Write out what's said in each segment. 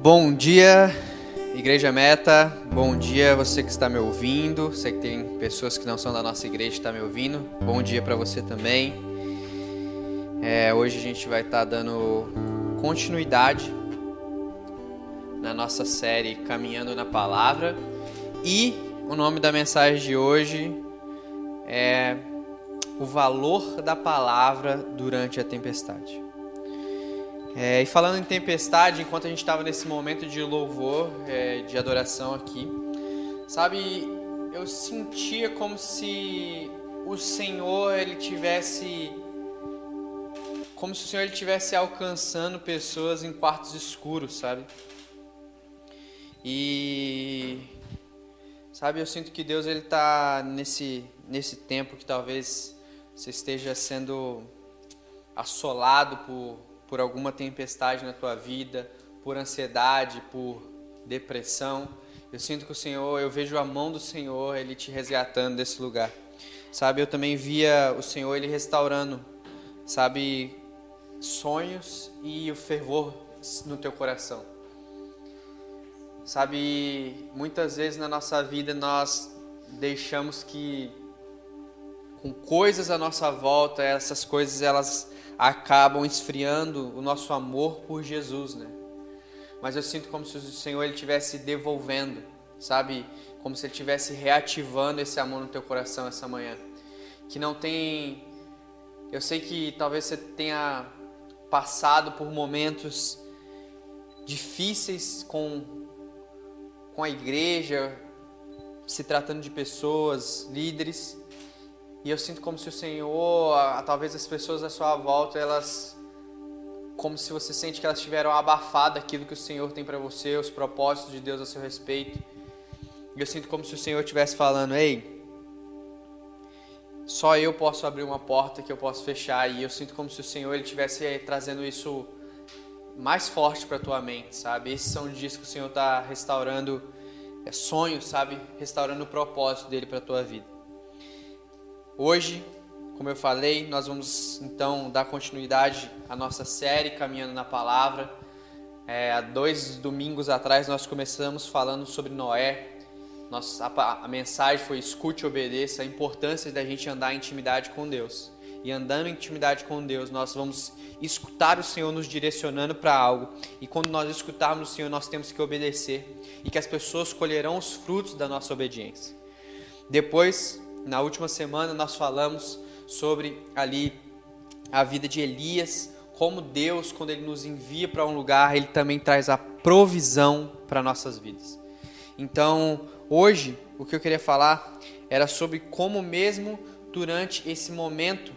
Bom dia, Igreja Meta. Bom dia, você que está me ouvindo. Sei que tem pessoas que não são da nossa igreja que estão tá me ouvindo. Bom dia para você também. É, hoje a gente vai estar tá dando continuidade na nossa série Caminhando na Palavra. E o nome da mensagem de hoje é O Valor da Palavra durante a Tempestade. É, e falando em tempestade, enquanto a gente estava nesse momento de louvor, é, de adoração aqui, sabe, eu sentia como se o Senhor ele tivesse como se o Senhor ele tivesse alcançando pessoas em quartos escuros, sabe? E sabe, eu sinto que Deus ele tá nesse nesse tempo que talvez você esteja sendo assolado por por alguma tempestade na tua vida, por ansiedade, por depressão. Eu sinto que o Senhor, eu vejo a mão do Senhor, ele te resgatando desse lugar. Sabe, eu também via o Senhor ele restaurando, sabe, sonhos e o fervor no teu coração. Sabe, muitas vezes na nossa vida nós deixamos que com coisas à nossa volta, essas coisas elas acabam esfriando o nosso amor por Jesus, né? Mas eu sinto como se o Senhor ele estivesse devolvendo, sabe? Como se ele estivesse reativando esse amor no teu coração essa manhã. Que não tem. Eu sei que talvez você tenha passado por momentos difíceis com, com a igreja, se tratando de pessoas, líderes, e eu sinto como se o Senhor, talvez as pessoas à sua volta, elas como se você sente que elas tiveram abafado aquilo que o Senhor tem para você, os propósitos de Deus a seu respeito. Eu sinto como se o Senhor estivesse falando: "Ei, só eu posso abrir uma porta que eu posso fechar". E eu sinto como se o Senhor ele estivesse trazendo isso mais forte para tua mente, sabe? Esses são dias que o Senhor está restaurando é, sonhos, sabe? Restaurando o propósito dele para tua vida. Hoje, como eu falei, nós vamos então dar continuidade à nossa série Caminhando na Palavra. É, há dois domingos atrás nós começamos falando sobre Noé. Nossa, a, a mensagem foi escute e obedeça, a importância da gente andar em intimidade com Deus. E andando em intimidade com Deus, nós vamos escutar o Senhor nos direcionando para algo. E quando nós escutarmos o Senhor, nós temos que obedecer. E que as pessoas colherão os frutos da nossa obediência. Depois, na última semana nós falamos sobre ali a vida de Elias, como Deus, quando ele nos envia para um lugar, ele também traz a provisão para nossas vidas. Então, hoje, o que eu queria falar era sobre como mesmo durante esse momento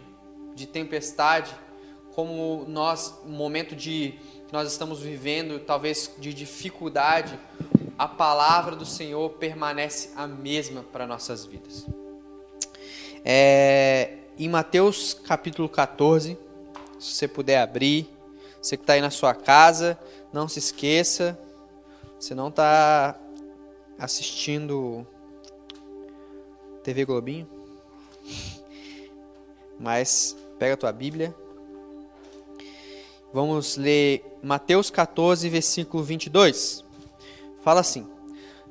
de tempestade, como nós, momento de que nós estamos vivendo, talvez de dificuldade, a palavra do Senhor permanece a mesma para nossas vidas. É, em Mateus capítulo 14, se você puder abrir, você que está aí na sua casa, não se esqueça, você não está assistindo TV Globinho, mas pega a tua Bíblia. Vamos ler Mateus 14, versículo 22. Fala assim: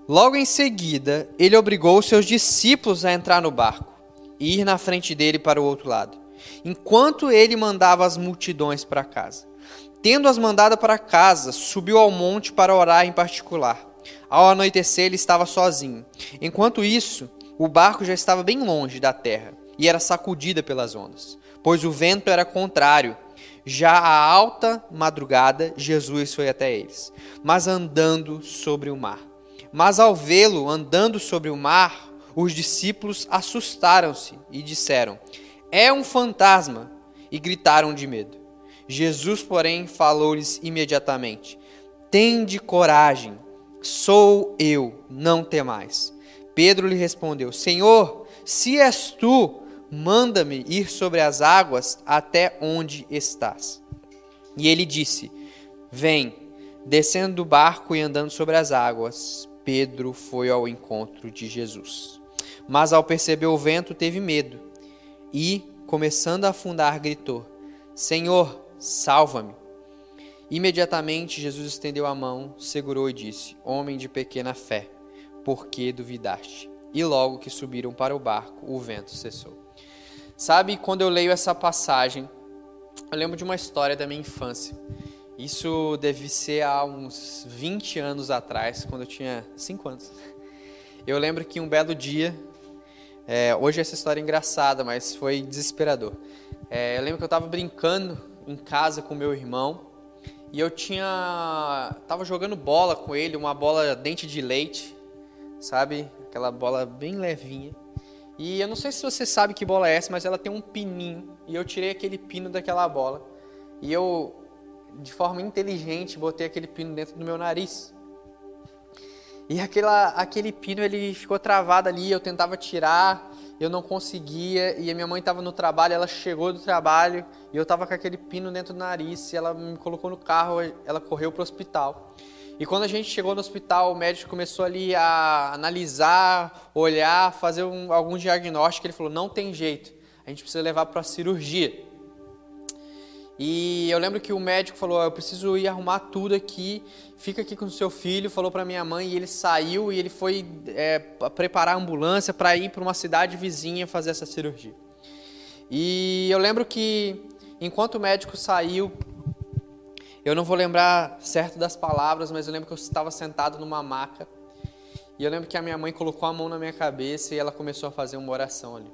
Logo em seguida, ele obrigou seus discípulos a entrar no barco e ir na frente dele para o outro lado, enquanto ele mandava as multidões para casa. Tendo-as mandado para casa, subiu ao monte para orar em particular. Ao anoitecer, ele estava sozinho. Enquanto isso, o barco já estava bem longe da terra e era sacudida pelas ondas, pois o vento era contrário. Já à alta madrugada, Jesus foi até eles, mas andando sobre o mar. Mas ao vê-lo andando sobre o mar, os discípulos assustaram-se e disseram: É um fantasma! E gritaram de medo. Jesus, porém, falou-lhes imediatamente: Tende coragem, sou eu, não temais. Pedro lhe respondeu: Senhor, se és tu, manda-me ir sobre as águas até onde estás. E ele disse: Vem. Descendo do barco e andando sobre as águas, Pedro foi ao encontro de Jesus. Mas ao perceber o vento, teve medo e, começando a afundar, gritou: Senhor, salva-me. Imediatamente Jesus estendeu a mão, segurou e disse: Homem de pequena fé, por que duvidaste? E logo que subiram para o barco, o vento cessou. Sabe, quando eu leio essa passagem, eu lembro de uma história da minha infância. Isso deve ser há uns 20 anos atrás, quando eu tinha 5 anos. Eu lembro que um belo dia, é, hoje essa história é engraçada, mas foi desesperador. É, eu lembro que eu estava brincando em casa com meu irmão e eu tinha. tava jogando bola com ele, uma bola dente de leite, sabe? Aquela bola bem levinha. E eu não sei se você sabe que bola é essa, mas ela tem um pininho. E eu tirei aquele pino daquela bola. E eu, de forma inteligente, botei aquele pino dentro do meu nariz. E aquela, aquele pino ele ficou travado ali. Eu tentava tirar, eu não conseguia. E a minha mãe estava no trabalho, ela chegou do trabalho e eu estava com aquele pino dentro do nariz. E ela me colocou no carro, ela correu para o hospital. E quando a gente chegou no hospital, o médico começou ali a analisar, olhar, fazer um, algum diagnóstico. Ele falou: não tem jeito, a gente precisa levar para a cirurgia. E eu lembro que o médico falou: Eu preciso ir arrumar tudo aqui, fica aqui com o seu filho. Falou para minha mãe e ele saiu e ele foi é, preparar a ambulância para ir para uma cidade vizinha fazer essa cirurgia. E eu lembro que enquanto o médico saiu, eu não vou lembrar certo das palavras, mas eu lembro que eu estava sentado numa maca. E eu lembro que a minha mãe colocou a mão na minha cabeça e ela começou a fazer uma oração ali.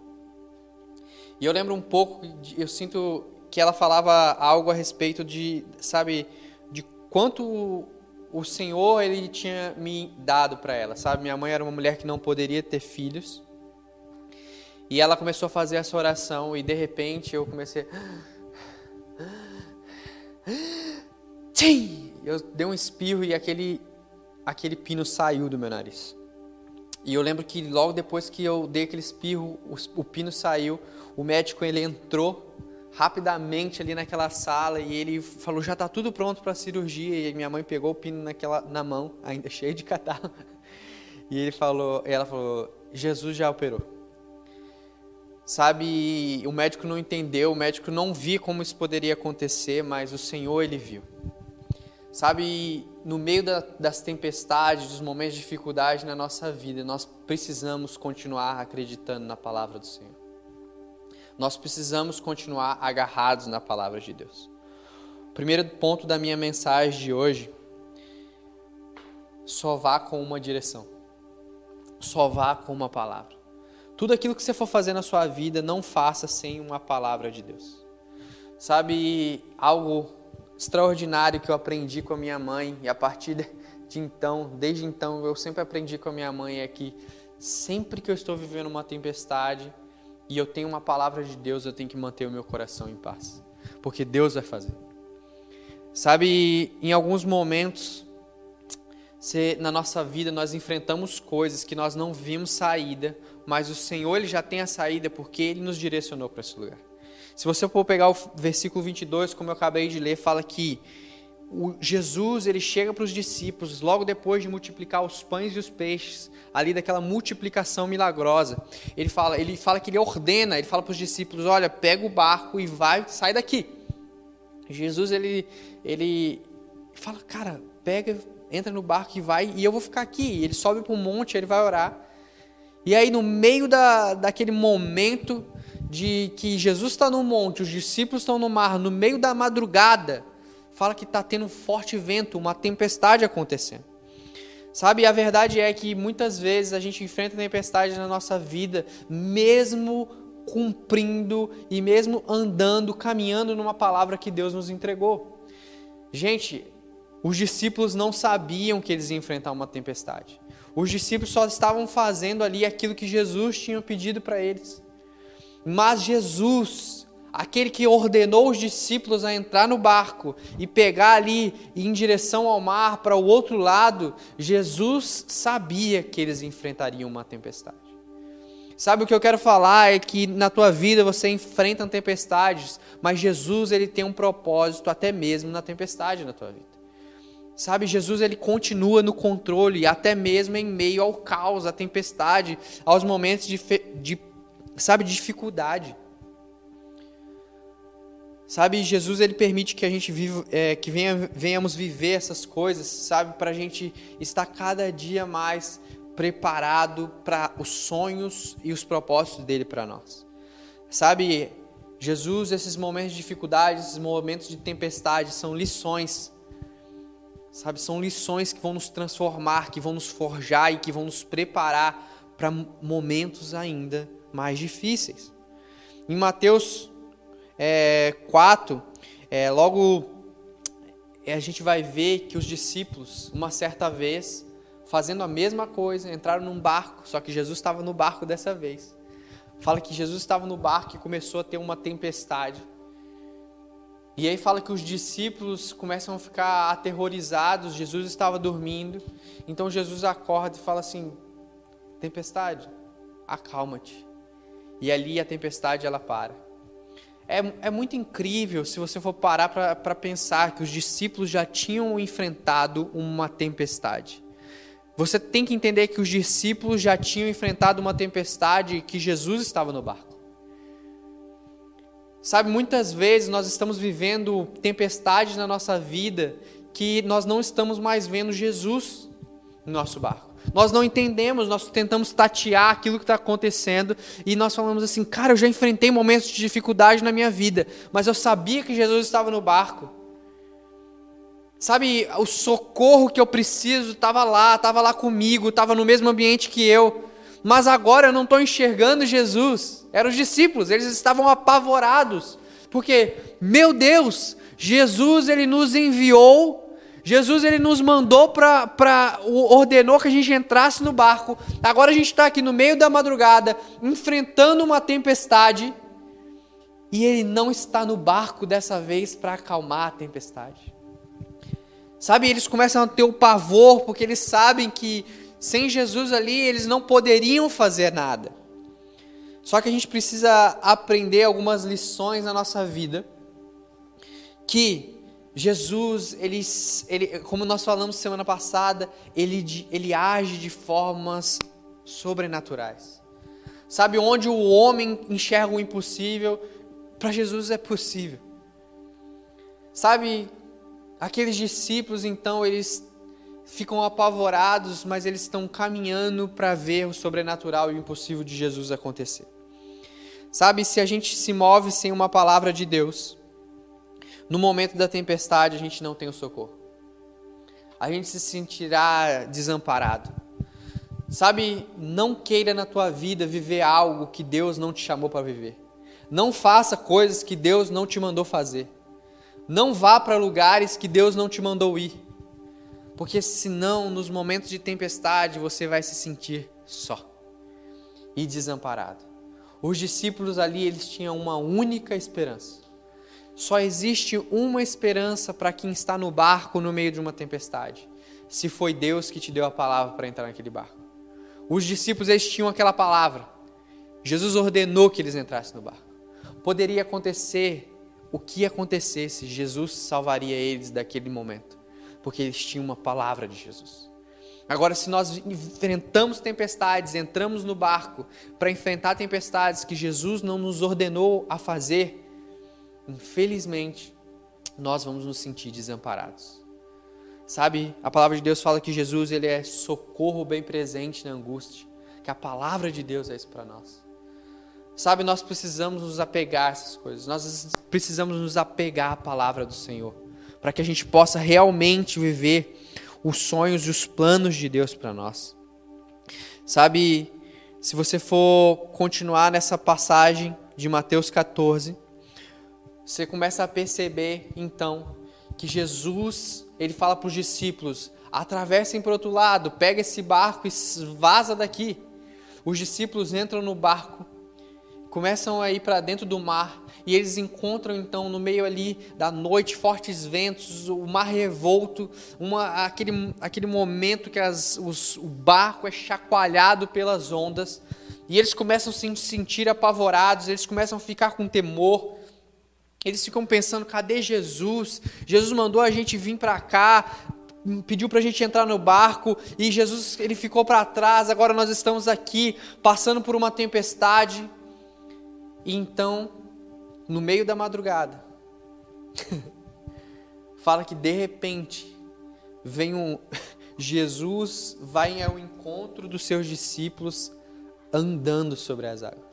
E eu lembro um pouco, eu sinto que ela falava algo a respeito de, sabe, de quanto o Senhor ele tinha me dado para ela, sabe? Minha mãe era uma mulher que não poderia ter filhos. E ela começou a fazer essa oração e de repente eu comecei Sim! Eu dei um espirro e aquele, aquele pino saiu do meu nariz. E eu lembro que logo depois que eu dei aquele espirro, o, o pino saiu, o médico ele entrou rapidamente ali naquela sala e ele falou já está tudo pronto para a cirurgia. E minha mãe pegou o pino naquela na mão ainda cheio de catarro. E ele falou ela falou Jesus já operou. Sabe o médico não entendeu o médico não viu como isso poderia acontecer mas o Senhor ele viu. Sabe, no meio da, das tempestades, dos momentos de dificuldade na nossa vida, nós precisamos continuar acreditando na palavra do Senhor. Nós precisamos continuar agarrados na palavra de Deus. O primeiro ponto da minha mensagem de hoje: só vá com uma direção, só vá com uma palavra. Tudo aquilo que você for fazer na sua vida, não faça sem uma palavra de Deus. Sabe, algo extraordinário que eu aprendi com a minha mãe e a partir de então, desde então, eu sempre aprendi com a minha mãe é que sempre que eu estou vivendo uma tempestade e eu tenho uma palavra de Deus, eu tenho que manter o meu coração em paz, porque Deus vai fazer. Sabe, em alguns momentos se, na nossa vida nós enfrentamos coisas que nós não vimos saída, mas o Senhor ele já tem a saída porque ele nos direcionou para esse lugar. Se você for pegar o versículo 22, como eu acabei de ler, fala que o Jesus ele chega para os discípulos logo depois de multiplicar os pães e os peixes, ali daquela multiplicação milagrosa. Ele fala, ele fala que ele ordena, ele fala para os discípulos: olha, pega o barco e vai, sai daqui. Jesus ele ele fala, cara, pega, entra no barco e vai, e eu vou ficar aqui. Ele sobe para um monte, ele vai orar. E aí no meio da, daquele momento de que Jesus está no monte, os discípulos estão no mar, no meio da madrugada, fala que está tendo um forte vento, uma tempestade acontecendo. Sabe, a verdade é que muitas vezes a gente enfrenta tempestades na nossa vida, mesmo cumprindo e mesmo andando, caminhando numa palavra que Deus nos entregou. Gente, os discípulos não sabiam que eles iam enfrentar uma tempestade. Os discípulos só estavam fazendo ali aquilo que Jesus tinha pedido para eles. Mas Jesus, aquele que ordenou os discípulos a entrar no barco e pegar ali em direção ao mar para o outro lado, Jesus sabia que eles enfrentariam uma tempestade. Sabe o que eu quero falar é que na tua vida você enfrenta tempestades, mas Jesus ele tem um propósito até mesmo na tempestade na tua vida. Sabe, Jesus ele continua no controle, até mesmo em meio ao caos, à tempestade, aos momentos de, de sabe, de dificuldade. Sabe, Jesus ele permite que a gente viva, é, que venha, venhamos viver essas coisas, sabe, para a gente estar cada dia mais preparado para os sonhos e os propósitos dele para nós. Sabe, Jesus, esses momentos de dificuldade, esses momentos de tempestade, são lições. Sabe, são lições que vão nos transformar, que vão nos forjar e que vão nos preparar para momentos ainda mais difíceis. Em Mateus é, 4, é, logo é, a gente vai ver que os discípulos, uma certa vez, fazendo a mesma coisa, entraram num barco, só que Jesus estava no barco dessa vez. Fala que Jesus estava no barco e começou a ter uma tempestade. E aí fala que os discípulos começam a ficar aterrorizados, Jesus estava dormindo. Então Jesus acorda e fala assim: Tempestade, acalma-te. E ali a tempestade ela para. É, é muito incrível se você for parar para pensar que os discípulos já tinham enfrentado uma tempestade. Você tem que entender que os discípulos já tinham enfrentado uma tempestade que Jesus estava no barco. Sabe, muitas vezes nós estamos vivendo tempestades na nossa vida que nós não estamos mais vendo Jesus no nosso barco. Nós não entendemos, nós tentamos tatear aquilo que está acontecendo e nós falamos assim, cara, eu já enfrentei momentos de dificuldade na minha vida, mas eu sabia que Jesus estava no barco. Sabe, o socorro que eu preciso estava lá, estava lá comigo, estava no mesmo ambiente que eu. Mas agora eu não estou enxergando Jesus. Eram os discípulos, eles estavam apavorados. Porque, meu Deus, Jesus ele nos enviou Jesus ele nos mandou para. ordenou que a gente entrasse no barco. Agora a gente está aqui no meio da madrugada, enfrentando uma tempestade. E ele não está no barco dessa vez para acalmar a tempestade. Sabe, eles começam a ter o pavor, porque eles sabem que sem Jesus ali eles não poderiam fazer nada. Só que a gente precisa aprender algumas lições na nossa vida que Jesus, ele, ele, como nós falamos semana passada, ele, ele age de formas sobrenaturais. Sabe onde o homem enxerga o impossível, para Jesus é possível. Sabe, aqueles discípulos então, eles ficam apavorados, mas eles estão caminhando para ver o sobrenatural e o impossível de Jesus acontecer. Sabe, se a gente se move sem uma palavra de Deus, no momento da tempestade a gente não tem o socorro. A gente se sentirá desamparado. Sabe, não queira na tua vida viver algo que Deus não te chamou para viver. Não faça coisas que Deus não te mandou fazer. Não vá para lugares que Deus não te mandou ir. Porque senão, nos momentos de tempestade, você vai se sentir só e desamparado. Os discípulos ali, eles tinham uma única esperança só existe uma esperança para quem está no barco no meio de uma tempestade. Se foi Deus que te deu a palavra para entrar naquele barco. Os discípulos eles tinham aquela palavra. Jesus ordenou que eles entrassem no barco. Poderia acontecer o que acontecesse, Jesus salvaria eles daquele momento, porque eles tinham uma palavra de Jesus. Agora, se nós enfrentamos tempestades, entramos no barco para enfrentar tempestades que Jesus não nos ordenou a fazer, infelizmente, nós vamos nos sentir desamparados. Sabe, a palavra de Deus fala que Jesus ele é socorro bem presente na angústia, que a palavra de Deus é isso para nós. Sabe, nós precisamos nos apegar a essas coisas, nós precisamos nos apegar à palavra do Senhor, para que a gente possa realmente viver os sonhos e os planos de Deus para nós. Sabe, se você for continuar nessa passagem de Mateus 14, você começa a perceber então que Jesus, ele fala para os discípulos: atravessem para o outro lado, pega esse barco e vaza daqui. Os discípulos entram no barco, começam a ir para dentro do mar e eles encontram então no meio ali da noite fortes ventos, o mar revolto, uma, aquele, aquele momento que as, os, o barco é chacoalhado pelas ondas e eles começam a se sentir apavorados, eles começam a ficar com temor. Eles ficam pensando: cadê Jesus? Jesus mandou a gente vir para cá, pediu para a gente entrar no barco e Jesus ele ficou para trás. Agora nós estamos aqui passando por uma tempestade. E então, no meio da madrugada, fala que de repente vem um Jesus vai ao encontro dos seus discípulos andando sobre as águas.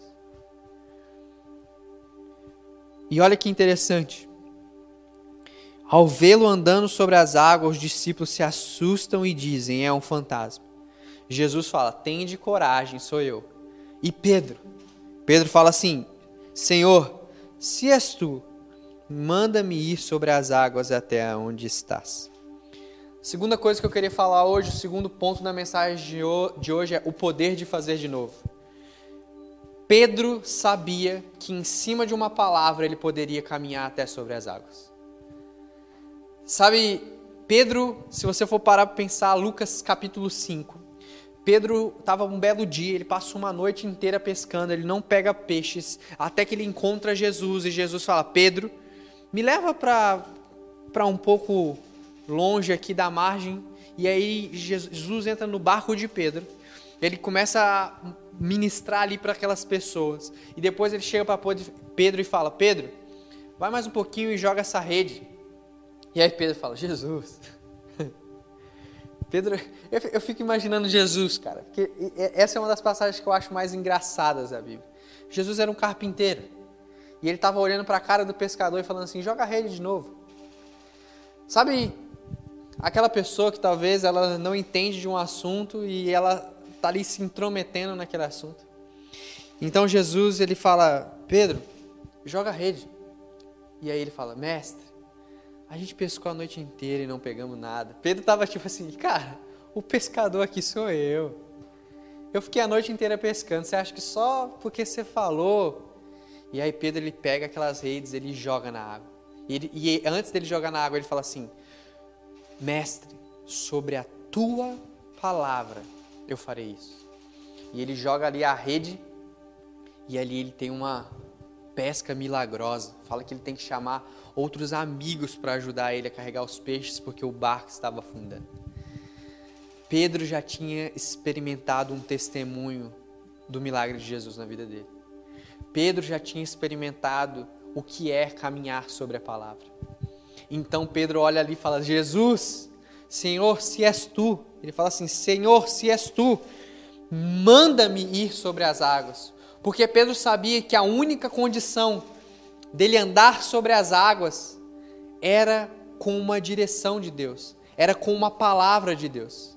E olha que interessante. Ao vê-lo andando sobre as águas, os discípulos se assustam e dizem: É um fantasma. Jesus fala: Tende coragem, sou eu. E Pedro? Pedro fala assim: Senhor, se és tu, manda-me ir sobre as águas até onde estás. Segunda coisa que eu queria falar hoje, o segundo ponto da mensagem de hoje é o poder de fazer de novo. Pedro sabia que em cima de uma palavra ele poderia caminhar até sobre as águas. Sabe, Pedro, se você for parar para pensar, Lucas capítulo 5, Pedro estava um belo dia, ele passa uma noite inteira pescando, ele não pega peixes, até que ele encontra Jesus e Jesus fala: Pedro, me leva para um pouco longe aqui da margem. E aí Jesus entra no barco de Pedro. Ele começa a ministrar ali para aquelas pessoas. E depois ele chega para Pedro e fala: Pedro, vai mais um pouquinho e joga essa rede. E aí Pedro fala: Jesus. Pedro, eu fico imaginando Jesus, cara, porque essa é uma das passagens que eu acho mais engraçadas da Bíblia. Jesus era um carpinteiro e ele estava olhando para a cara do pescador e falando assim: joga a rede de novo. Sabe aquela pessoa que talvez ela não entende de um assunto e ela está ali se intrometendo naquele assunto. Então Jesus ele fala, Pedro, joga a rede. E aí ele fala, mestre, a gente pescou a noite inteira e não pegamos nada. Pedro estava tipo assim, cara, o pescador aqui sou eu. Eu fiquei a noite inteira pescando. Você acha que só porque você falou? E aí Pedro ele pega aquelas redes, ele joga na água. E, ele, e antes dele jogar na água, ele fala assim: Mestre, sobre a tua palavra eu farei isso. E ele joga ali a rede e ali ele tem uma pesca milagrosa. Fala que ele tem que chamar outros amigos para ajudar ele a carregar os peixes porque o barco estava afundando. Pedro já tinha experimentado um testemunho do milagre de Jesus na vida dele. Pedro já tinha experimentado o que é caminhar sobre a palavra. Então Pedro olha ali e fala: Jesus, Senhor, se és tu. Ele fala assim: Senhor, se és tu, manda-me ir sobre as águas. Porque Pedro sabia que a única condição dele andar sobre as águas era com uma direção de Deus, era com uma palavra de Deus.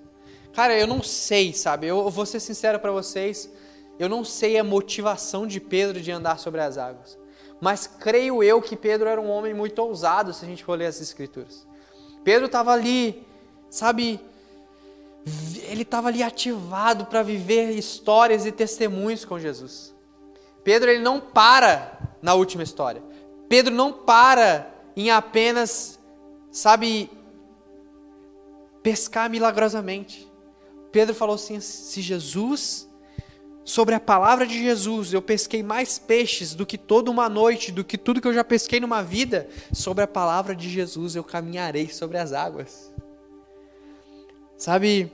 Cara, eu não sei, sabe? Eu vou ser sincero para vocês, eu não sei a motivação de Pedro de andar sobre as águas. Mas creio eu que Pedro era um homem muito ousado, se a gente for ler as Escrituras. Pedro estava ali, sabe, ele estava ali ativado para viver histórias e testemunhos com Jesus. Pedro ele não para na última história. Pedro não para em apenas, sabe, pescar milagrosamente. Pedro falou assim: se Jesus sobre a palavra de Jesus, eu pesquei mais peixes do que toda uma noite, do que tudo que eu já pesquei numa vida. Sobre a palavra de Jesus, eu caminharei sobre as águas. Sabe,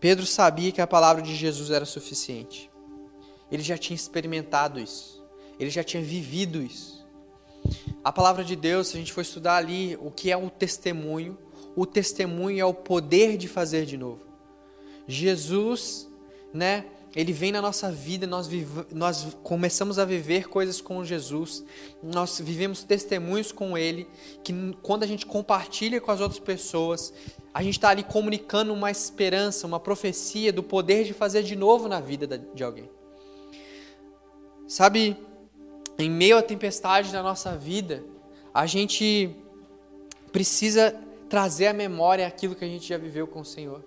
Pedro sabia que a palavra de Jesus era suficiente. Ele já tinha experimentado isso. Ele já tinha vivido isso. A palavra de Deus, se a gente for estudar ali o que é o testemunho, o testemunho é o poder de fazer de novo. Jesus, né, ele vem na nossa vida, nós, nós começamos a viver coisas com Jesus, nós vivemos testemunhos com Ele, que quando a gente compartilha com as outras pessoas, a gente está ali comunicando uma esperança, uma profecia do poder de fazer de novo na vida de alguém. Sabe, em meio à tempestade da nossa vida, a gente precisa trazer à memória aquilo que a gente já viveu com o Senhor.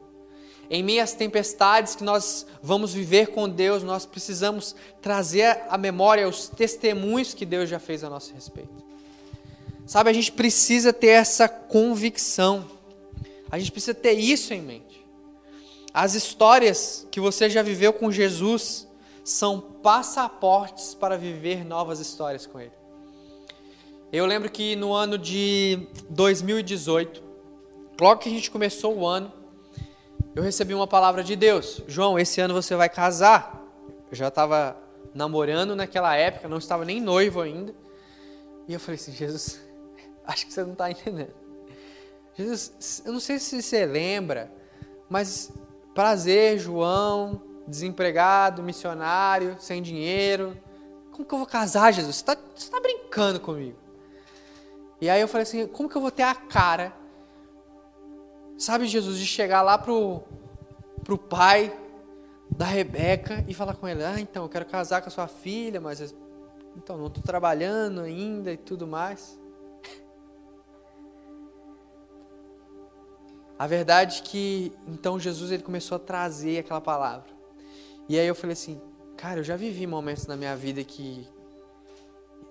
Em meio às tempestades que nós vamos viver com Deus, nós precisamos trazer à memória os testemunhos que Deus já fez a nosso respeito. Sabe, a gente precisa ter essa convicção. A gente precisa ter isso em mente. As histórias que você já viveu com Jesus são passaportes para viver novas histórias com Ele. Eu lembro que no ano de 2018, logo que a gente começou o ano, eu recebi uma palavra de Deus. João, esse ano você vai casar. Eu já estava namorando naquela época, não estava nem noivo ainda. E eu falei assim, Jesus, Acho que você não está entendendo. Jesus, eu não sei se você lembra, mas prazer, João, desempregado, missionário, sem dinheiro. Como que eu vou casar, Jesus? Você está tá brincando comigo? E aí eu falei assim: como que eu vou ter a cara, sabe, Jesus, de chegar lá pro, pro pai da Rebeca e falar com ele: ah, então, eu quero casar com a sua filha, mas então não estou trabalhando ainda e tudo mais. A verdade é que então Jesus ele começou a trazer aquela palavra. E aí eu falei assim, cara, eu já vivi momentos na minha vida que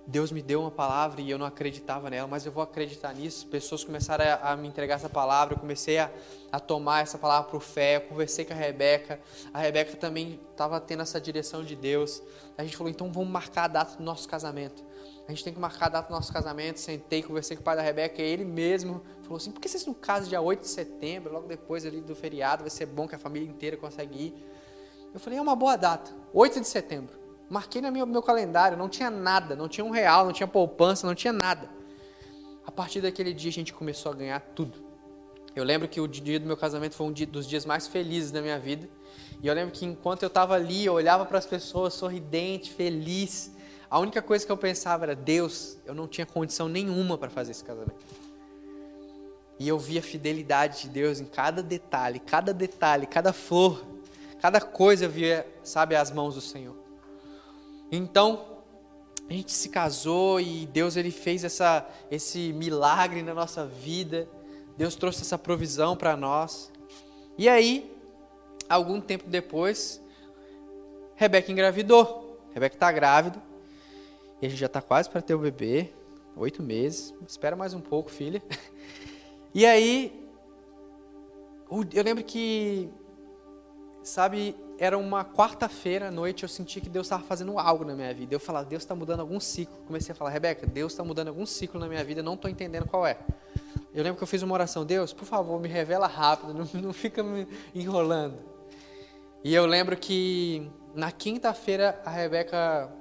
Deus me deu uma palavra e eu não acreditava nela, mas eu vou acreditar nisso. Pessoas começaram a, a me entregar essa palavra, eu comecei a, a tomar essa palavra por fé. Eu conversei com a Rebeca, a Rebeca também estava tendo essa direção de Deus. A gente falou, então vamos marcar a data do nosso casamento. A gente tem que marcar a data do nosso casamento. Sentei, conversei com o pai da Rebeca, e ele mesmo falou assim: por que vocês não casam dia 8 de setembro, logo depois ali do feriado? Vai ser bom que a família inteira consegue ir. Eu falei: é uma boa data, 8 de setembro. Marquei no meu, meu calendário, não tinha nada, não tinha um real, não tinha poupança, não tinha nada. A partir daquele dia a gente começou a ganhar tudo. Eu lembro que o dia do meu casamento foi um dos dias mais felizes da minha vida. E eu lembro que enquanto eu estava ali, eu olhava para as pessoas sorridente, feliz. A única coisa que eu pensava era: Deus, eu não tinha condição nenhuma para fazer esse casamento. E eu via a fidelidade de Deus em cada detalhe, cada detalhe, cada flor, cada coisa eu via, sabe, as mãos do Senhor. Então, a gente se casou e Deus ele fez essa, esse milagre na nossa vida. Deus trouxe essa provisão para nós. E aí, algum tempo depois, Rebeca engravidou. Rebeca está grávida. E a gente já está quase para ter o bebê, oito meses. Espera mais um pouco, filha. E aí, eu lembro que, sabe, era uma quarta-feira à noite, eu senti que Deus estava fazendo algo na minha vida. Eu falava, Deus está mudando algum ciclo. Comecei a falar, Rebeca, Deus está mudando algum ciclo na minha vida, não estou entendendo qual é. Eu lembro que eu fiz uma oração, Deus, por favor, me revela rápido, não, não fica me enrolando. E eu lembro que na quinta-feira a Rebeca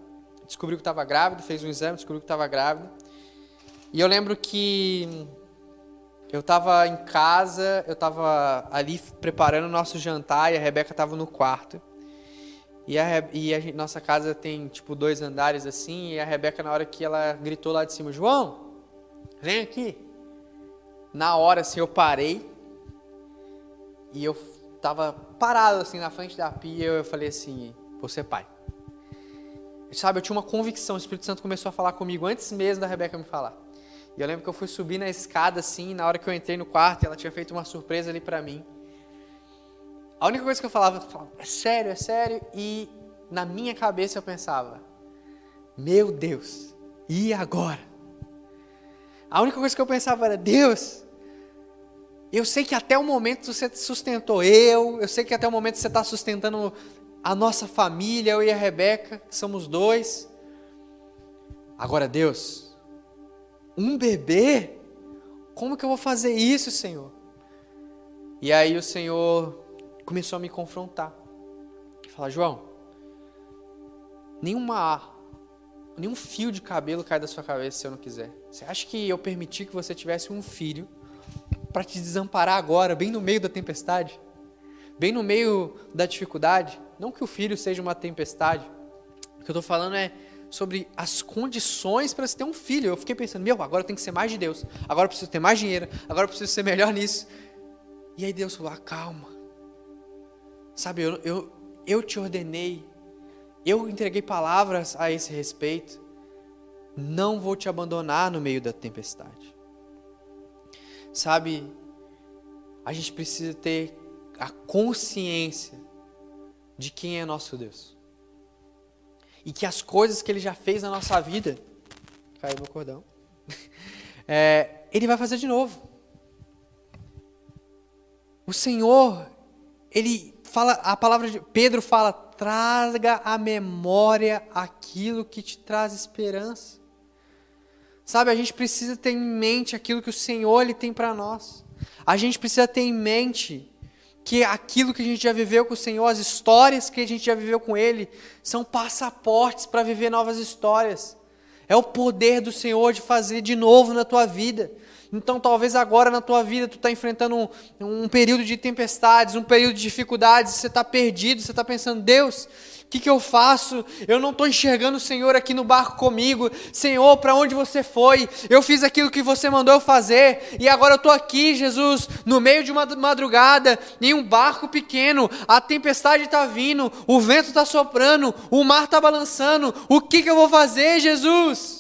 descobriu que estava grávida, fez um exame, descobriu que estava grávida. E eu lembro que eu estava em casa, eu estava ali preparando o nosso jantar e a Rebeca estava no quarto. E a, e a nossa casa tem tipo dois andares assim, e a Rebeca, na hora que ela gritou lá de cima: João, vem aqui. Na hora assim eu parei e eu estava parado assim na frente da pia. Eu falei assim: Você é pai. Sabe, eu tinha uma convicção, o Espírito Santo começou a falar comigo antes mesmo da Rebeca me falar. E eu lembro que eu fui subir na escada assim, na hora que eu entrei no quarto, ela tinha feito uma surpresa ali para mim. A única coisa que eu falava, eu falava, é sério, é sério, e na minha cabeça eu pensava, meu Deus, e agora? A única coisa que eu pensava era, Deus, eu sei que até o momento você sustentou eu, eu sei que até o momento você está sustentando a nossa família, eu e a Rebeca, que somos dois. Agora, Deus, um bebê? Como que eu vou fazer isso, Senhor? E aí o Senhor começou a me confrontar. Falar, João, nenhuma nenhum fio de cabelo cai da sua cabeça se eu não quiser. Você acha que eu permiti que você tivesse um filho para te desamparar agora, bem no meio da tempestade? Bem no meio da dificuldade? Não que o filho seja uma tempestade. O que eu estou falando é sobre as condições para se ter um filho. Eu fiquei pensando, meu, agora eu tenho que ser mais de Deus. Agora eu preciso ter mais dinheiro. Agora eu preciso ser melhor nisso. E aí Deus falou, ah, calma. Sabe, eu, eu, eu te ordenei. Eu entreguei palavras a esse respeito. Não vou te abandonar no meio da tempestade. Sabe, a gente precisa ter a consciência de quem é nosso Deus. E que as coisas que Ele já fez na nossa vida, caiu meu cordão, é, Ele vai fazer de novo. O Senhor, Ele fala, a palavra de Pedro fala, traga à memória aquilo que te traz esperança. Sabe, a gente precisa ter em mente aquilo que o Senhor ele tem para nós. A gente precisa ter em mente que aquilo que a gente já viveu com o Senhor, as histórias que a gente já viveu com Ele, são passaportes para viver novas histórias. É o poder do Senhor de fazer de novo na tua vida. Então, talvez agora na tua vida tu está enfrentando um, um, período de tempestades, um período de dificuldades, você está perdido, você está pensando, Deus, o que, que eu faço? Eu não estou enxergando o Senhor aqui no barco comigo. Senhor, para onde você foi? Eu fiz aquilo que você mandou eu fazer e agora eu estou aqui, Jesus, no meio de uma madrugada, em um barco pequeno. A tempestade está vindo, o vento está soprando, o mar está balançando. O que, que eu vou fazer, Jesus?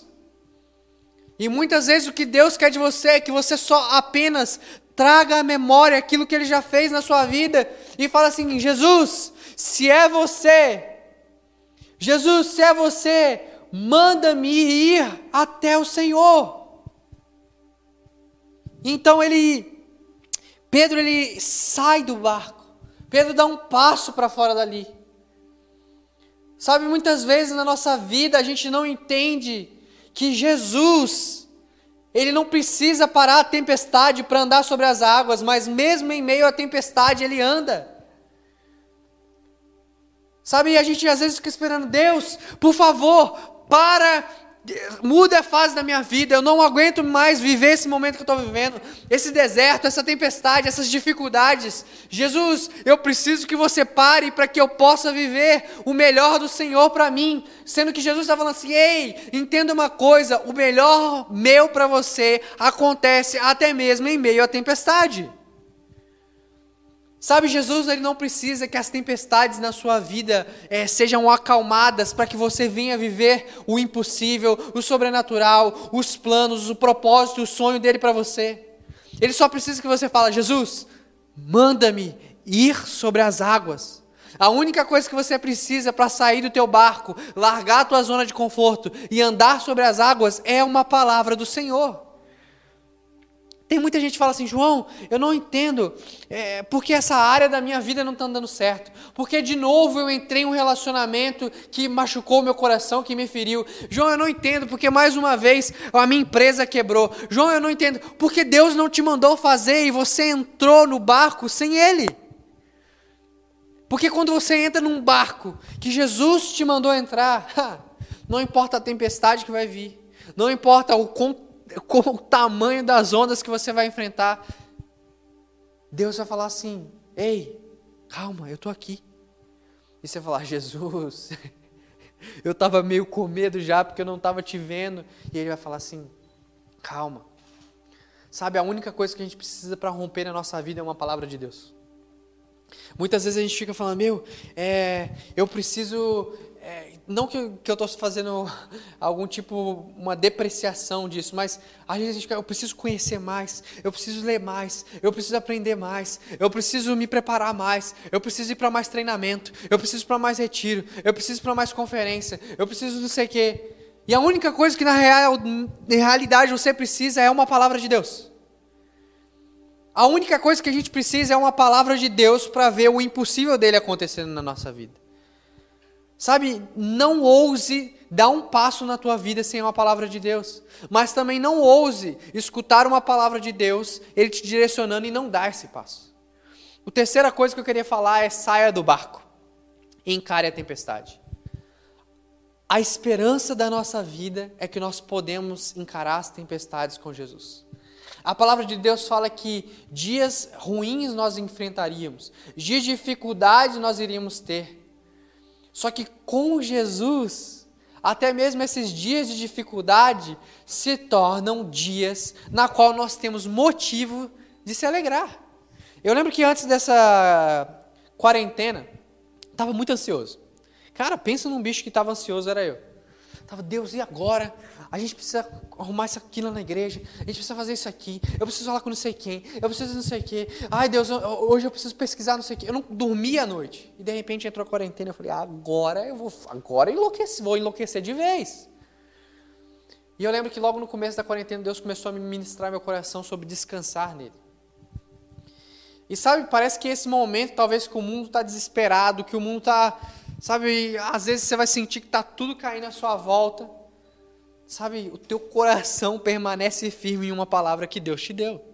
E muitas vezes o que Deus quer de você é que você só apenas traga à memória aquilo que Ele já fez na sua vida e fala assim: Jesus, se é você, Jesus, se é você, manda-me ir até o Senhor. Então ele, Pedro, ele sai do barco. Pedro dá um passo para fora dali. Sabe, muitas vezes na nossa vida a gente não entende que Jesus, ele não precisa parar a tempestade para andar sobre as águas, mas mesmo em meio à tempestade ele anda. Sabe, a gente às vezes fica esperando, Deus, por favor, para muda a fase da minha vida, eu não aguento mais viver esse momento que eu estou vivendo, esse deserto, essa tempestade, essas dificuldades. Jesus, eu preciso que você pare para que eu possa viver o melhor do Senhor para mim. Sendo que Jesus está falando assim: ei, entenda uma coisa, o melhor meu para você acontece até mesmo em meio à tempestade. Sabe, Jesus ele não precisa que as tempestades na sua vida é, sejam acalmadas para que você venha viver o impossível, o sobrenatural, os planos, o propósito, o sonho dele para você. Ele só precisa que você fale, Jesus, manda-me ir sobre as águas. A única coisa que você precisa para sair do teu barco, largar a tua zona de conforto e andar sobre as águas é uma palavra do Senhor. Tem muita gente que fala assim, João, eu não entendo é, porque essa área da minha vida não está dando certo. Porque de novo eu entrei em um relacionamento que machucou meu coração, que me feriu. João, eu não entendo porque mais uma vez a minha empresa quebrou. João, eu não entendo porque Deus não te mandou fazer e você entrou no barco sem Ele. Porque quando você entra num barco que Jesus te mandou entrar, não importa a tempestade que vai vir, não importa o quão com o tamanho das ondas que você vai enfrentar, Deus vai falar assim: Ei, calma, eu estou aqui. E você falar: Jesus, eu estava meio com medo já porque eu não estava te vendo. E ele vai falar assim: Calma. Sabe, a única coisa que a gente precisa para romper na nossa vida é uma palavra de Deus. Muitas vezes a gente fica falando, meu, é, eu preciso é, não que, que eu estou fazendo algum tipo, uma depreciação disso, mas às vezes a gente eu preciso conhecer mais, eu preciso ler mais, eu preciso aprender mais, eu preciso me preparar mais, eu preciso ir para mais treinamento, eu preciso para mais retiro, eu preciso para mais conferência, eu preciso não sei o quê. E a única coisa que na, real, na realidade você precisa é uma palavra de Deus. A única coisa que a gente precisa é uma palavra de Deus para ver o impossível dele acontecendo na nossa vida. Sabe, não ouse dar um passo na tua vida sem uma palavra de Deus. Mas também não ouse escutar uma palavra de Deus, Ele te direcionando e não dar esse passo. A terceira coisa que eu queria falar é saia do barco encare a tempestade. A esperança da nossa vida é que nós podemos encarar as tempestades com Jesus. A palavra de Deus fala que dias ruins nós enfrentaríamos, dias de dificuldades nós iríamos ter, só que com Jesus, até mesmo esses dias de dificuldade se tornam dias na qual nós temos motivo de se alegrar. Eu lembro que antes dessa quarentena, estava muito ansioso. Cara, pensa num bicho que estava ansioso, era eu. Tava, Deus, e agora? A gente precisa arrumar isso aqui lá na igreja. A gente precisa fazer isso aqui. Eu preciso falar com não sei quem. Eu preciso não sei o quê. Ai, Deus, hoje eu preciso pesquisar não sei o quê. Eu não dormia à noite. E de repente entrou a quarentena. Eu falei, agora eu vou, agora eu enlouquecer, vou enlouquecer de vez. E eu lembro que logo no começo da quarentena, Deus começou a me ministrar meu coração sobre descansar nele. E sabe, parece que esse momento, talvez que o mundo está desesperado, que o mundo está Sabe, às vezes você vai sentir que está tudo caindo à sua volta. Sabe, o teu coração permanece firme em uma palavra que Deus te deu.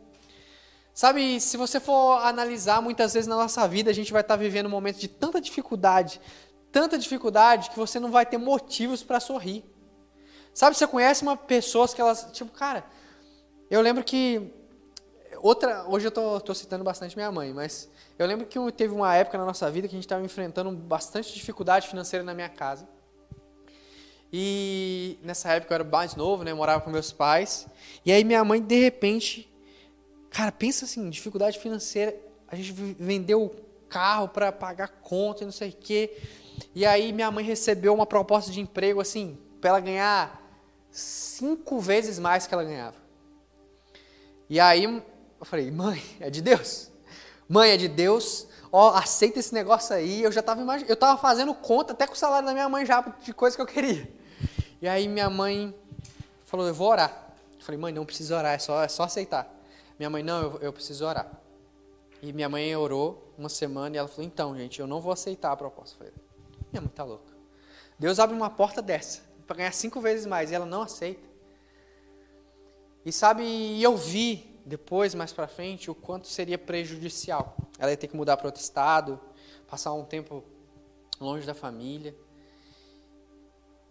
Sabe, se você for analisar, muitas vezes na nossa vida a gente vai estar vivendo um momento de tanta dificuldade, tanta dificuldade, que você não vai ter motivos para sorrir. Sabe, você conhece uma pessoas que elas, tipo, cara, eu lembro que outra, hoje eu tô, tô citando bastante minha mãe, mas eu lembro que teve uma época na nossa vida que a gente estava enfrentando bastante dificuldade financeira na minha casa. E nessa época eu era mais novo, né? Eu morava com meus pais. E aí minha mãe, de repente, cara, pensa assim, dificuldade financeira. A gente vendeu o carro para pagar conta e não sei o quê. E aí minha mãe recebeu uma proposta de emprego assim, para ela ganhar cinco vezes mais que ela ganhava. E aí eu falei, mãe, é de Deus. Mãe, é de Deus. Ó, aceita esse negócio aí. Eu já estava eu estava fazendo conta até com o salário da minha mãe já de coisa que eu queria. E aí minha mãe falou, eu vou orar. Eu falei, mãe, não precisa orar, é só, é só aceitar. Minha mãe, não, eu, eu preciso orar. E minha mãe orou uma semana e ela falou, então, gente, eu não vou aceitar a proposta. Eu falei, minha mãe tá louca. Deus abre uma porta dessa, para ganhar cinco vezes mais, e ela não aceita. E sabe, eu vi depois, mais para frente, o quanto seria prejudicial. Ela ia ter que mudar para outro estado, passar um tempo longe da família.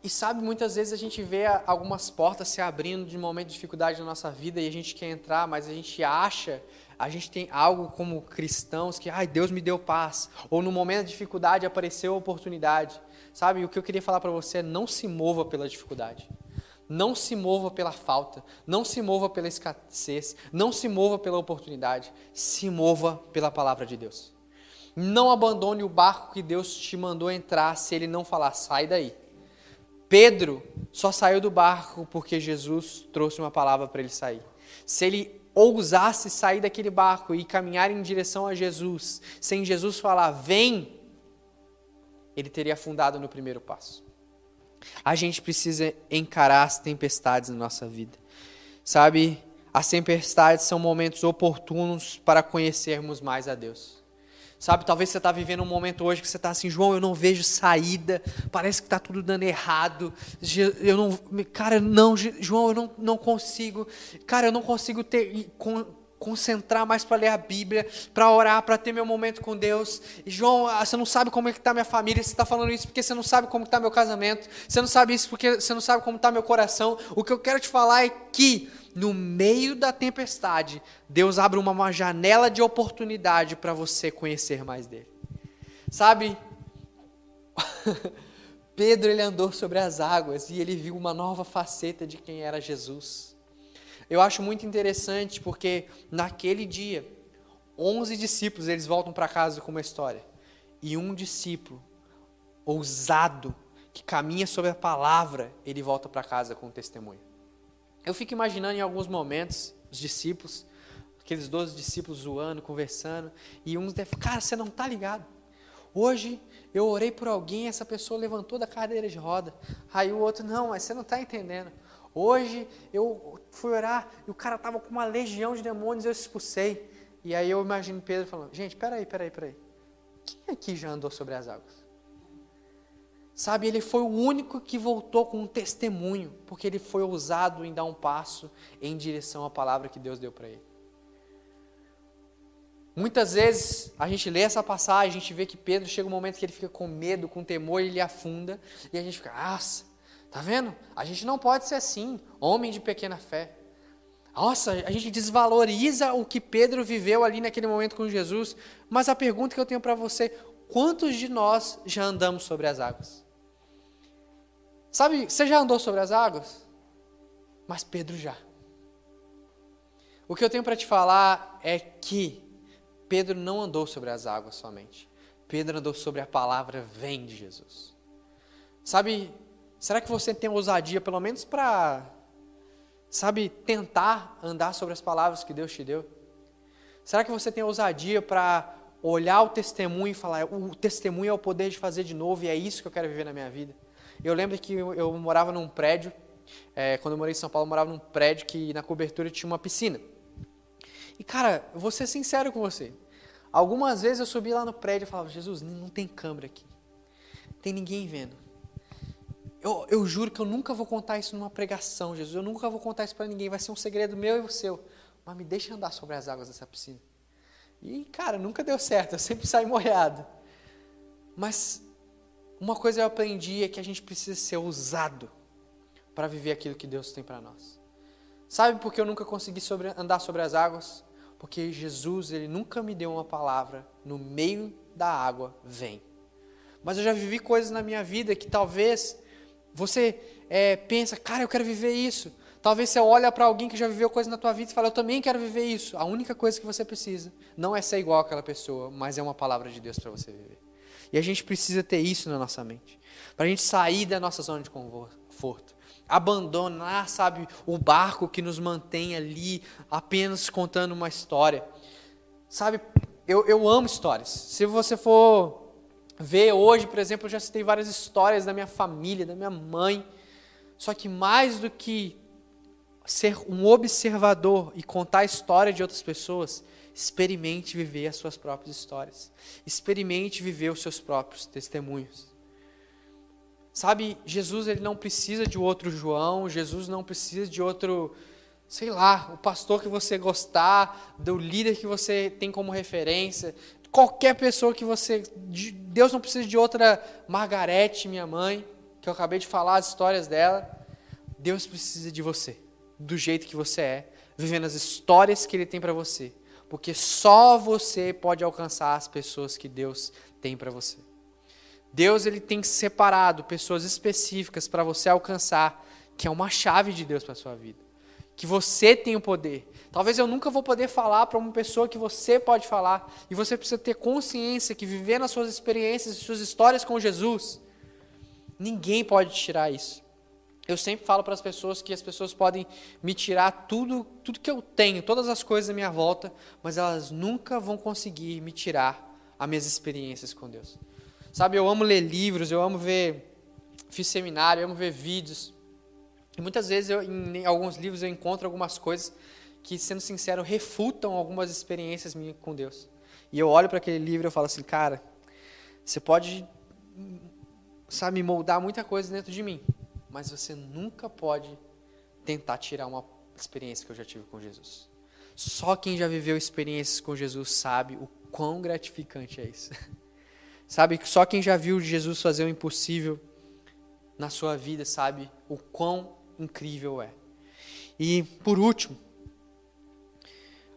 E sabe, muitas vezes a gente vê algumas portas se abrindo de momento de dificuldade na nossa vida e a gente quer entrar, mas a gente acha, a gente tem algo como cristãos que, ai, Deus me deu paz. Ou no momento de dificuldade apareceu a oportunidade. Sabe, o que eu queria falar para você é não se mova pela dificuldade. Não se mova pela falta, não se mova pela escassez, não se mova pela oportunidade, se mova pela palavra de Deus. Não abandone o barco que Deus te mandou entrar se ele não falar, sai daí. Pedro só saiu do barco porque Jesus trouxe uma palavra para ele sair. Se ele ousasse sair daquele barco e caminhar em direção a Jesus, sem Jesus falar, vem, ele teria afundado no primeiro passo. A gente precisa encarar as tempestades na nossa vida. Sabe, as tempestades são momentos oportunos para conhecermos mais a Deus. Sabe, talvez você está vivendo um momento hoje que você está assim, João, eu não vejo saída, parece que está tudo dando errado. Eu não, cara, não, João, eu não, não consigo, cara, eu não consigo ter, concentrar mais para ler a Bíblia, para orar, para ter meu momento com Deus. E, João, ah, você não sabe como é que está minha família, você está falando isso porque você não sabe como está meu casamento, você não sabe isso porque você não sabe como está meu coração. O que eu quero te falar é que no meio da tempestade, Deus abre uma, uma janela de oportunidade para você conhecer mais dele. Sabe? Pedro ele andou sobre as águas e ele viu uma nova faceta de quem era Jesus. Eu acho muito interessante porque naquele dia, 11 discípulos eles voltam para casa com uma história. E um discípulo, ousado, que caminha sobre a palavra, ele volta para casa com um testemunho. Eu fico imaginando em alguns momentos os discípulos, aqueles 12 discípulos zoando, conversando, e uns devem, cara, você não está ligado. Hoje eu orei por alguém, essa pessoa levantou da cadeira de roda. Aí o outro, não, mas você não está entendendo. Hoje eu fui orar e o cara estava com uma legião de demônios, eu expulsei. E aí eu imagino Pedro falando: Gente, peraí, peraí, peraí. Quem aqui já andou sobre as águas? Sabe, ele foi o único que voltou com um testemunho, porque ele foi ousado em dar um passo em direção à palavra que Deus deu para ele. Muitas vezes a gente lê essa passagem, a gente vê que Pedro chega um momento que ele fica com medo, com temor, ele afunda, e a gente fica, nossa, Tá vendo? A gente não pode ser assim, homem de pequena fé. Nossa, a gente desvaloriza o que Pedro viveu ali naquele momento com Jesus. Mas a pergunta que eu tenho para você: quantos de nós já andamos sobre as águas? Sabe, você já andou sobre as águas? Mas Pedro já. O que eu tenho para te falar é que Pedro não andou sobre as águas somente. Pedro andou sobre a palavra vem de Jesus. Sabe, Será que você tem ousadia, pelo menos para, sabe, tentar andar sobre as palavras que Deus te deu? Será que você tem ousadia para olhar o testemunho e falar: o testemunho é o poder de fazer de novo e é isso que eu quero viver na minha vida? Eu lembro que eu, eu morava num prédio, é, quando eu morei em São Paulo, eu morava num prédio que na cobertura tinha uma piscina. E cara, eu vou ser sincero com você. Algumas vezes eu subi lá no prédio e falava: Jesus, não tem câmera aqui, não tem ninguém vendo. Eu, eu juro que eu nunca vou contar isso numa pregação, Jesus. Eu nunca vou contar isso para ninguém. Vai ser um segredo meu e o seu. Mas me deixa andar sobre as águas dessa piscina. E, cara, nunca deu certo. Eu sempre saí molhado. Mas uma coisa eu aprendi é que a gente precisa ser ousado para viver aquilo que Deus tem para nós. Sabe por que eu nunca consegui sobre, andar sobre as águas? Porque Jesus, ele nunca me deu uma palavra no meio da água, vem. Mas eu já vivi coisas na minha vida que talvez você é, pensa, cara, eu quero viver isso. Talvez você olha para alguém que já viveu coisa na tua vida e fala, eu também quero viver isso. A única coisa que você precisa não é ser igual àquela pessoa, mas é uma palavra de Deus para você viver. E a gente precisa ter isso na nossa mente. Para a gente sair da nossa zona de conforto. Abandonar, sabe, o barco que nos mantém ali apenas contando uma história. Sabe, eu, eu amo histórias. Se você for ver hoje, por exemplo, eu já citei várias histórias da minha família, da minha mãe. Só que mais do que ser um observador e contar a história de outras pessoas, experimente viver as suas próprias histórias. Experimente viver os seus próprios testemunhos. Sabe, Jesus ele não precisa de outro João, Jesus não precisa de outro, sei lá, o pastor que você gostar, do líder que você tem como referência, qualquer pessoa que você. Deus não precisa de outra Margarete, minha mãe, que eu acabei de falar as histórias dela. Deus precisa de você, do jeito que você é, vivendo as histórias que Ele tem para você, porque só você pode alcançar as pessoas que Deus tem para você. Deus ele tem separado pessoas específicas para você alcançar, que é uma chave de Deus para sua vida. Que você tem o poder. Talvez eu nunca vou poder falar para uma pessoa que você pode falar. E você precisa ter consciência que vivendo as suas experiências, as suas histórias com Jesus, ninguém pode tirar isso. Eu sempre falo para as pessoas que as pessoas podem me tirar tudo, tudo que eu tenho, todas as coisas à minha volta, mas elas nunca vão conseguir me tirar as minhas experiências com Deus. Sabe, eu amo ler livros, eu amo ver, fiz seminário, eu amo ver vídeos. E muitas vezes eu, em alguns livros eu encontro algumas coisas que, sendo sincero, refutam algumas experiências minhas com Deus. E eu olho para aquele livro e eu falo assim, cara, você pode, sabe, moldar muita coisa dentro de mim, mas você nunca pode tentar tirar uma experiência que eu já tive com Jesus. Só quem já viveu experiências com Jesus sabe o quão gratificante é isso. Sabe, só quem já viu Jesus fazer o impossível na sua vida sabe o quão incrível é. E, por último,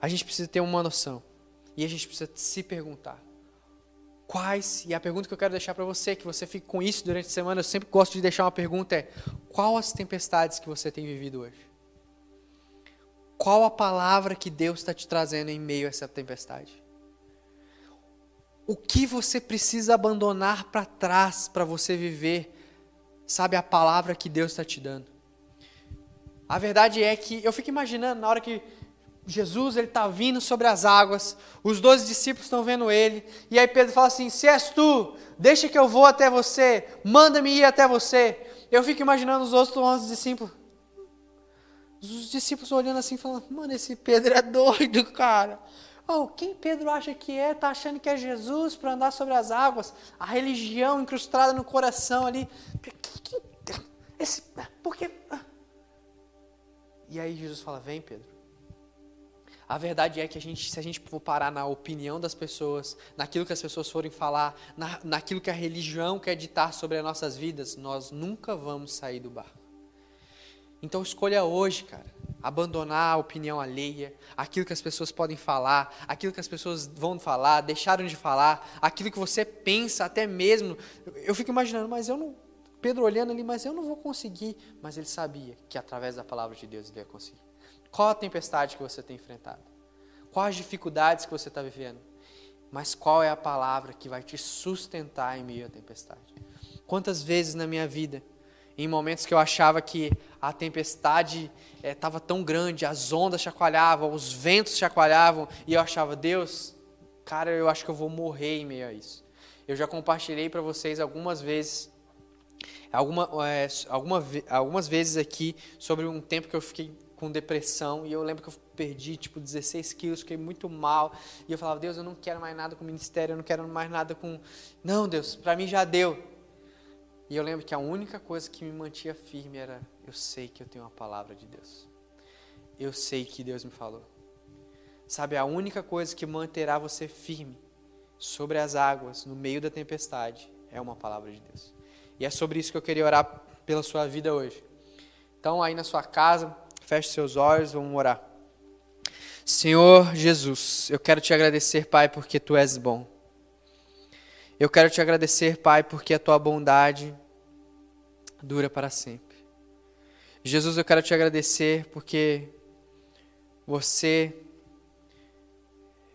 a gente precisa ter uma noção. E a gente precisa se perguntar. Quais, e a pergunta que eu quero deixar para você, que você fique com isso durante a semana, eu sempre gosto de deixar uma pergunta é: qual as tempestades que você tem vivido hoje? Qual a palavra que Deus está te trazendo em meio a essa tempestade? o que você precisa abandonar para trás para você viver, sabe, a palavra que Deus está te dando. A verdade é que eu fico imaginando na hora que Jesus ele está vindo sobre as águas, os doze discípulos estão vendo ele, e aí Pedro fala assim: Se és tu, deixa que eu vou até você, manda-me ir até você. Eu fico imaginando os outros onze discípulos, os discípulos olhando assim, falando: Mano, esse Pedro é doido, cara. Oh, quem Pedro acha que é? Está achando que é Jesus para andar sobre as águas? A religião incrustada no coração ali. Esse, por quê? E aí Jesus fala: Vem, Pedro. A verdade é que a gente, se a gente for parar na opinião das pessoas, naquilo que as pessoas forem falar, na, naquilo que a religião quer ditar sobre as nossas vidas, nós nunca vamos sair do barco. Então escolha hoje, cara abandonar a opinião alheia, aquilo que as pessoas podem falar, aquilo que as pessoas vão falar, deixaram de falar, aquilo que você pensa até mesmo. Eu fico imaginando, mas eu não. Pedro olhando ali, mas eu não vou conseguir. Mas ele sabia que através da palavra de Deus ele ia conseguir. Qual a tempestade que você tem enfrentado? Quais as dificuldades que você está vivendo? Mas qual é a palavra que vai te sustentar em meio à tempestade? Quantas vezes na minha vida em momentos que eu achava que a tempestade estava eh, é, tão grande, as ondas chacoalhavam, os ventos chacoalhavam, e eu achava, Deus, cara, eu acho que eu vou morrer em meio a isso. Eu já compartilhei para vocês algumas vezes, alguma, é, alguma, algumas vezes aqui, sobre um tempo que eu fiquei com depressão, e eu lembro que eu perdi tipo 16 quilos, fiquei muito mal, e eu falava, Deus, eu não quero mais nada com o ministério, eu não quero mais nada com... Não, Deus, para mim já deu. E eu lembro que a única coisa que me mantinha firme era: eu sei que eu tenho uma palavra de Deus. Eu sei que Deus me falou. Sabe, a única coisa que manterá você firme sobre as águas, no meio da tempestade, é uma palavra de Deus. E é sobre isso que eu queria orar pela sua vida hoje. Então, aí na sua casa, feche seus olhos, vamos orar. Senhor Jesus, eu quero te agradecer, Pai, porque tu és bom. Eu quero te agradecer, Pai, porque a tua bondade dura para sempre. Jesus, eu quero te agradecer porque você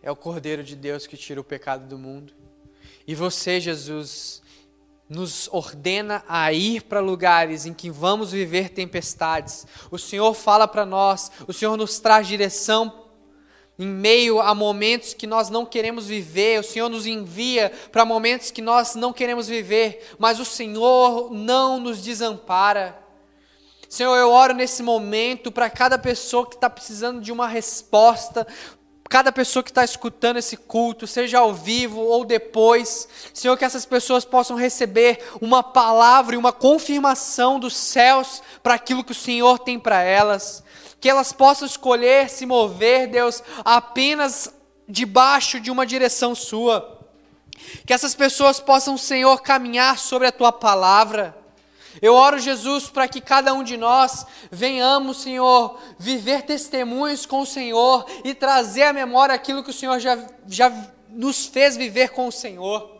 é o Cordeiro de Deus que tira o pecado do mundo. E você, Jesus, nos ordena a ir para lugares em que vamos viver tempestades. O Senhor fala para nós, o Senhor nos traz direção em meio a momentos que nós não queremos viver, o Senhor nos envia para momentos que nós não queremos viver, mas o Senhor não nos desampara. Senhor, eu oro nesse momento para cada pessoa que está precisando de uma resposta, cada pessoa que está escutando esse culto, seja ao vivo ou depois, Senhor, que essas pessoas possam receber uma palavra e uma confirmação dos céus para aquilo que o Senhor tem para elas, que elas possam escolher se mover, Deus, apenas debaixo de uma direção Sua, que essas pessoas possam, Senhor, caminhar sobre a Tua palavra eu oro, Jesus, para que cada um de nós venhamos, Senhor, viver testemunhos com o Senhor e trazer à memória aquilo que o Senhor já, já nos fez viver com o Senhor.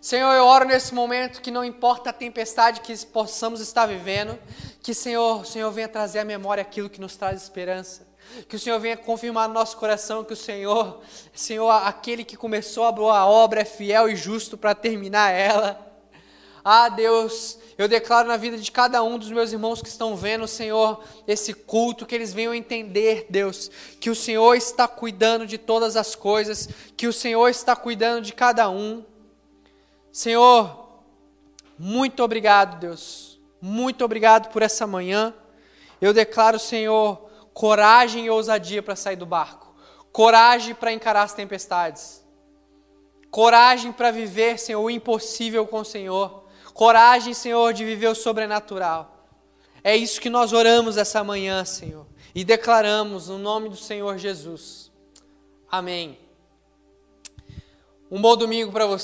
Senhor, eu oro nesse momento que não importa a tempestade que possamos estar vivendo, que Senhor, o Senhor venha trazer à memória aquilo que nos traz esperança. Que o Senhor venha confirmar no nosso coração que o Senhor, Senhor, aquele que começou a boa obra é fiel e justo para terminar ela. Ah, Deus, eu declaro na vida de cada um dos meus irmãos que estão vendo, Senhor, esse culto, que eles venham entender, Deus, que o Senhor está cuidando de todas as coisas, que o Senhor está cuidando de cada um. Senhor, muito obrigado, Deus. Muito obrigado por essa manhã. Eu declaro, Senhor, coragem e ousadia para sair do barco. Coragem para encarar as tempestades. Coragem para viver, Senhor, o impossível com o Senhor. Coragem, Senhor, de viver o sobrenatural. É isso que nós oramos essa manhã, Senhor, e declaramos no nome do Senhor Jesus. Amém. Um bom domingo para você.